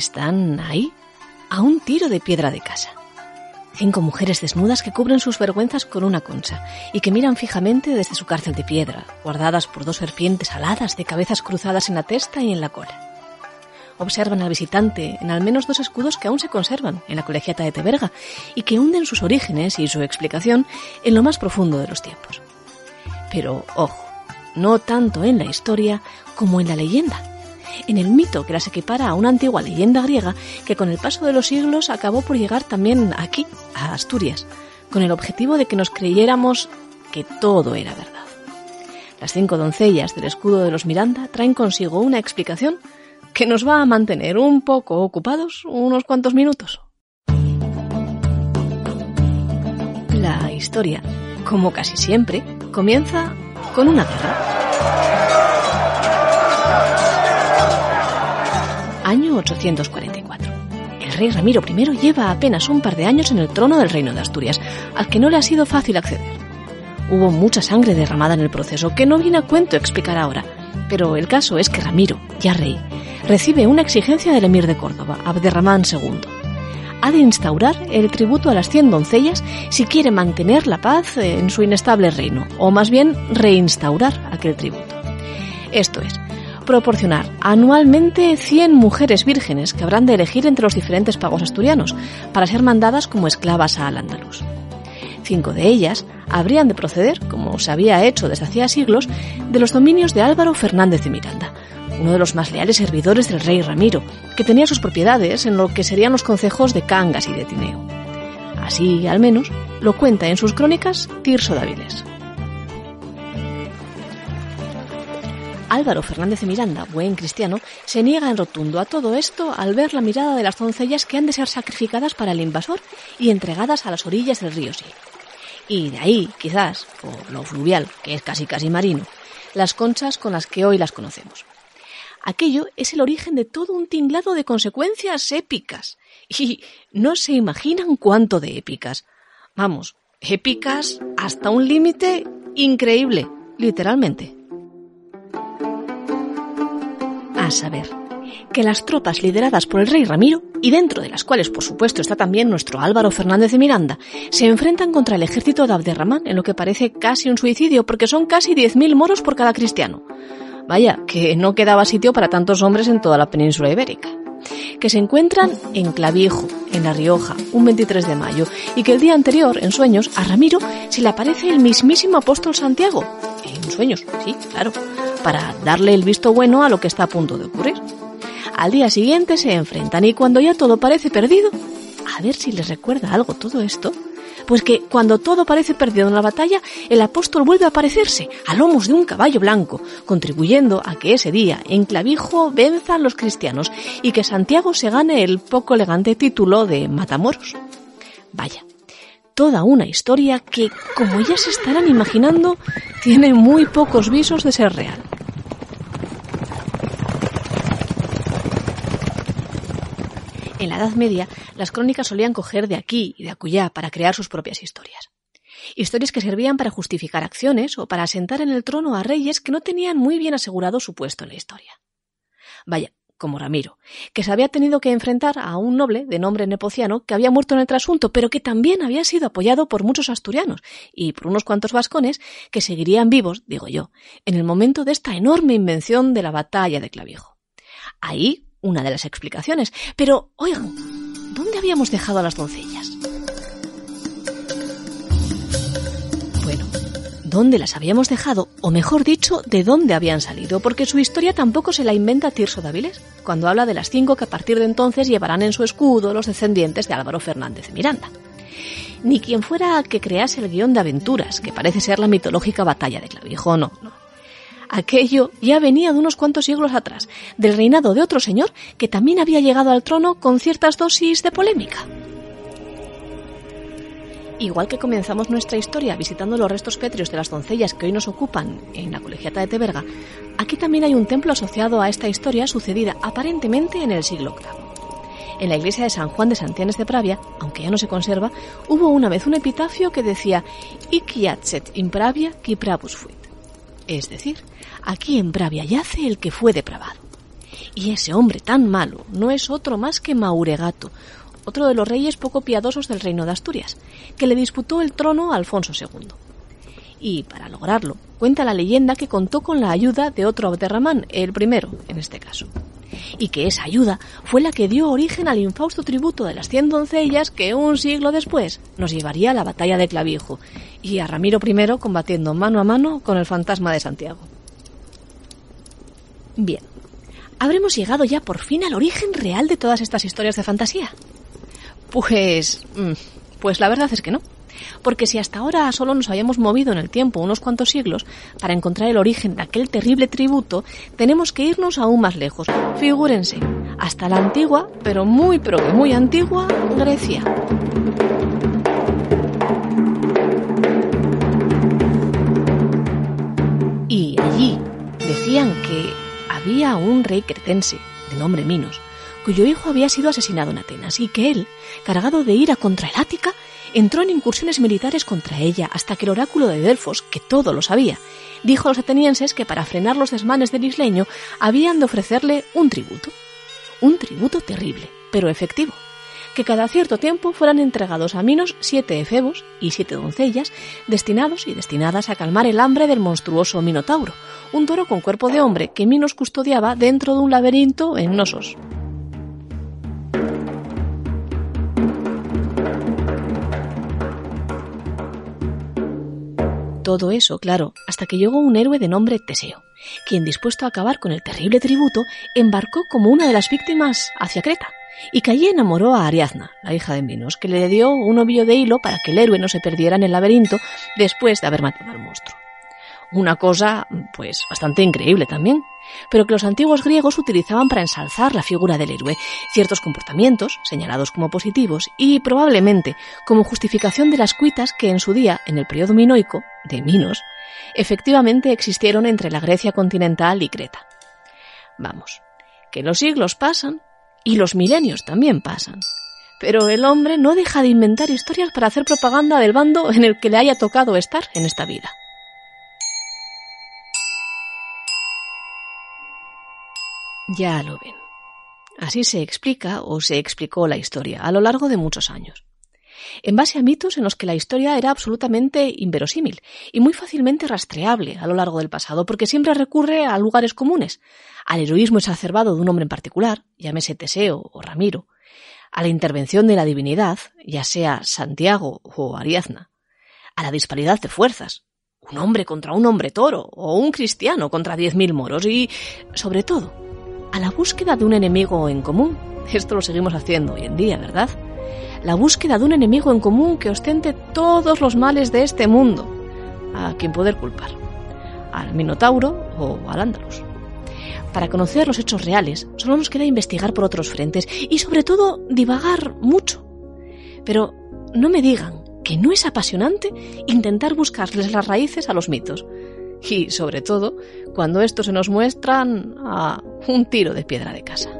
están ahí, a un tiro de piedra de casa. Cinco mujeres desnudas que cubren sus vergüenzas con una concha y que miran fijamente desde su cárcel de piedra, guardadas por dos serpientes aladas de cabezas cruzadas en la testa y en la cola. Observan al visitante en al menos dos escudos que aún se conservan en la colegiata de Teberga y que hunden sus orígenes y su explicación en lo más profundo de los tiempos. Pero, ojo, no tanto en la historia como en la leyenda en el mito que las equipara a una antigua leyenda griega que con el paso de los siglos acabó por llegar también aquí, a Asturias, con el objetivo de que nos creyéramos que todo era verdad. Las cinco doncellas del escudo de los Miranda traen consigo una explicación que nos va a mantener un poco ocupados unos cuantos minutos. La historia, como casi siempre, comienza con una guerra. Año 844. El rey Ramiro I lleva apenas un par de años en el trono del reino de Asturias, al que no le ha sido fácil acceder. Hubo mucha sangre derramada en el proceso, que no viene a cuento explicar ahora, pero el caso es que Ramiro, ya rey, recibe una exigencia del emir de Córdoba, Abderramán II. Ha de instaurar el tributo a las cien doncellas si quiere mantener la paz en su inestable reino, o más bien reinstaurar aquel tributo. Esto es, proporcionar anualmente 100 mujeres vírgenes que habrán de elegir entre los diferentes pagos asturianos para ser mandadas como esclavas a Al-Ándalus. Cinco de ellas habrían de proceder, como se había hecho desde hacía siglos, de los dominios de Álvaro Fernández de Miranda, uno de los más leales servidores del rey Ramiro, que tenía sus propiedades en lo que serían los concejos de Cangas y de Tineo. Así, al menos, lo cuenta en sus crónicas Tirso Dáviles. Álvaro Fernández de Miranda, buen cristiano, se niega en rotundo a todo esto al ver la mirada de las doncellas que han de ser sacrificadas para el invasor y entregadas a las orillas del río Sil. Y de ahí, quizás, por lo fluvial, que es casi casi marino, las conchas con las que hoy las conocemos. Aquello es el origen de todo un tinglado de consecuencias épicas. Y no se imaginan cuánto de épicas. Vamos, épicas hasta un límite increíble, literalmente. Saber que las tropas lideradas por el rey Ramiro, y dentro de las cuales por supuesto está también nuestro Álvaro Fernández de Miranda, se enfrentan contra el ejército de Abderramán en lo que parece casi un suicidio porque son casi 10.000 moros por cada cristiano. Vaya, que no quedaba sitio para tantos hombres en toda la península ibérica. Que se encuentran en Clavijo, en La Rioja, un 23 de mayo, y que el día anterior, en sueños, a Ramiro se le aparece el mismísimo apóstol Santiago. En sueños, sí, claro para darle el visto bueno a lo que está a punto de ocurrir. Al día siguiente se enfrentan y cuando ya todo parece perdido, a ver si les recuerda algo todo esto, pues que cuando todo parece perdido en la batalla, el apóstol vuelve a aparecerse a lomos de un caballo blanco, contribuyendo a que ese día en Clavijo venzan los cristianos y que Santiago se gane el poco elegante título de Matamoros. Vaya, toda una historia que, como ya se estarán imaginando, tiene muy pocos visos de ser real. En la Edad Media, las crónicas solían coger de aquí y de acullá para crear sus propias historias. Historias que servían para justificar acciones o para asentar en el trono a reyes que no tenían muy bien asegurado su puesto en la historia. Vaya, como Ramiro, que se había tenido que enfrentar a un noble de nombre nepociano que había muerto en el trasunto, pero que también había sido apoyado por muchos asturianos y por unos cuantos vascones que seguirían vivos, digo yo, en el momento de esta enorme invención de la batalla de Clavijo. Ahí una de las explicaciones. Pero, oigan, ¿dónde habíamos dejado a las doncellas? Dónde las habíamos dejado, o mejor dicho, de dónde habían salido, porque su historia tampoco se la inventa Tirso Dáviles, cuando habla de las cinco que a partir de entonces llevarán en su escudo los descendientes de Álvaro Fernández de Miranda. Ni quien fuera que crease el guion de aventuras, que parece ser la mitológica batalla de Clavijo, no, no. Aquello ya venía de unos cuantos siglos atrás, del reinado de otro señor que también había llegado al trono con ciertas dosis de polémica. Igual que comenzamos nuestra historia visitando los restos pétreos de las doncellas que hoy nos ocupan en la colegiata de Teberga, aquí también hay un templo asociado a esta historia sucedida aparentemente en el siglo VIII. En la iglesia de San Juan de Santianes de Pravia, aunque ya no se conserva, hubo una vez un epitafio que decía Ic in Pravia qui pravus fuit. Es decir, aquí en Pravia yace el que fue depravado. Y ese hombre tan malo no es otro más que Mauregato, otro de los reyes poco piadosos del reino de Asturias, que le disputó el trono a Alfonso II. Y para lograrlo, cuenta la leyenda que contó con la ayuda de otro Abderramán, el primero en este caso. Y que esa ayuda fue la que dio origen al infausto tributo de las cien doncellas que un siglo después nos llevaría a la batalla de Clavijo y a Ramiro I combatiendo mano a mano con el fantasma de Santiago. Bien, ¿habremos llegado ya por fin al origen real de todas estas historias de fantasía? Pues... Mm, pues la verdad es que no. Porque si hasta ahora solo nos habíamos movido en el tiempo unos cuantos siglos para encontrar el origen de aquel terrible tributo, tenemos que irnos aún más lejos. Figúrense, hasta la antigua, pero muy pero muy antigua, Grecia. Y allí decían que había un rey cretense, de nombre Minos, cuyo hijo había sido asesinado en Atenas y que él, cargado de ira contra el Ática, entró en incursiones militares contra ella hasta que el oráculo de Delfos, que todo lo sabía, dijo a los atenienses que para frenar los desmanes del isleño habían de ofrecerle un tributo. Un tributo terrible, pero efectivo. Que cada cierto tiempo fueran entregados a Minos siete efebos y siete doncellas destinados y destinadas a calmar el hambre del monstruoso Minotauro, un toro con cuerpo de hombre que Minos custodiaba dentro de un laberinto en Nosos. Todo eso, claro, hasta que llegó un héroe de nombre Teseo, quien dispuesto a acabar con el terrible tributo, embarcó como una de las víctimas hacia Creta, y que allí enamoró a Ariadna, la hija de Minos, que le dio un ovillo de hilo para que el héroe no se perdiera en el laberinto después de haber matado al monstruo. Una cosa, pues, bastante increíble también, pero que los antiguos griegos utilizaban para ensalzar la figura del héroe, ciertos comportamientos, señalados como positivos, y probablemente como justificación de las cuitas que en su día, en el periodo minoico, de Minos, efectivamente existieron entre la Grecia continental y Creta. Vamos, que los siglos pasan y los milenios también pasan. Pero el hombre no deja de inventar historias para hacer propaganda del bando en el que le haya tocado estar en esta vida. Ya lo ven. Así se explica o se explicó la historia a lo largo de muchos años. En base a mitos en los que la historia era absolutamente inverosímil y muy fácilmente rastreable a lo largo del pasado, porque siempre recurre a lugares comunes, al heroísmo exacerbado de un hombre en particular, llámese Teseo o Ramiro, a la intervención de la divinidad, ya sea Santiago o Ariadna, a la disparidad de fuerzas, un hombre contra un hombre toro o un cristiano contra diez mil moros y, sobre todo, a la búsqueda de un enemigo en común. Esto lo seguimos haciendo hoy en día, ¿verdad? La búsqueda de un enemigo en común que ostente todos los males de este mundo. ¿A quien poder culpar? ¿Al Minotauro o al Ándalus? Para conocer los hechos reales, solo nos queda investigar por otros frentes y sobre todo divagar mucho. Pero no me digan que no es apasionante intentar buscarles las raíces a los mitos y sobre todo cuando estos se nos muestran a un tiro de piedra de casa.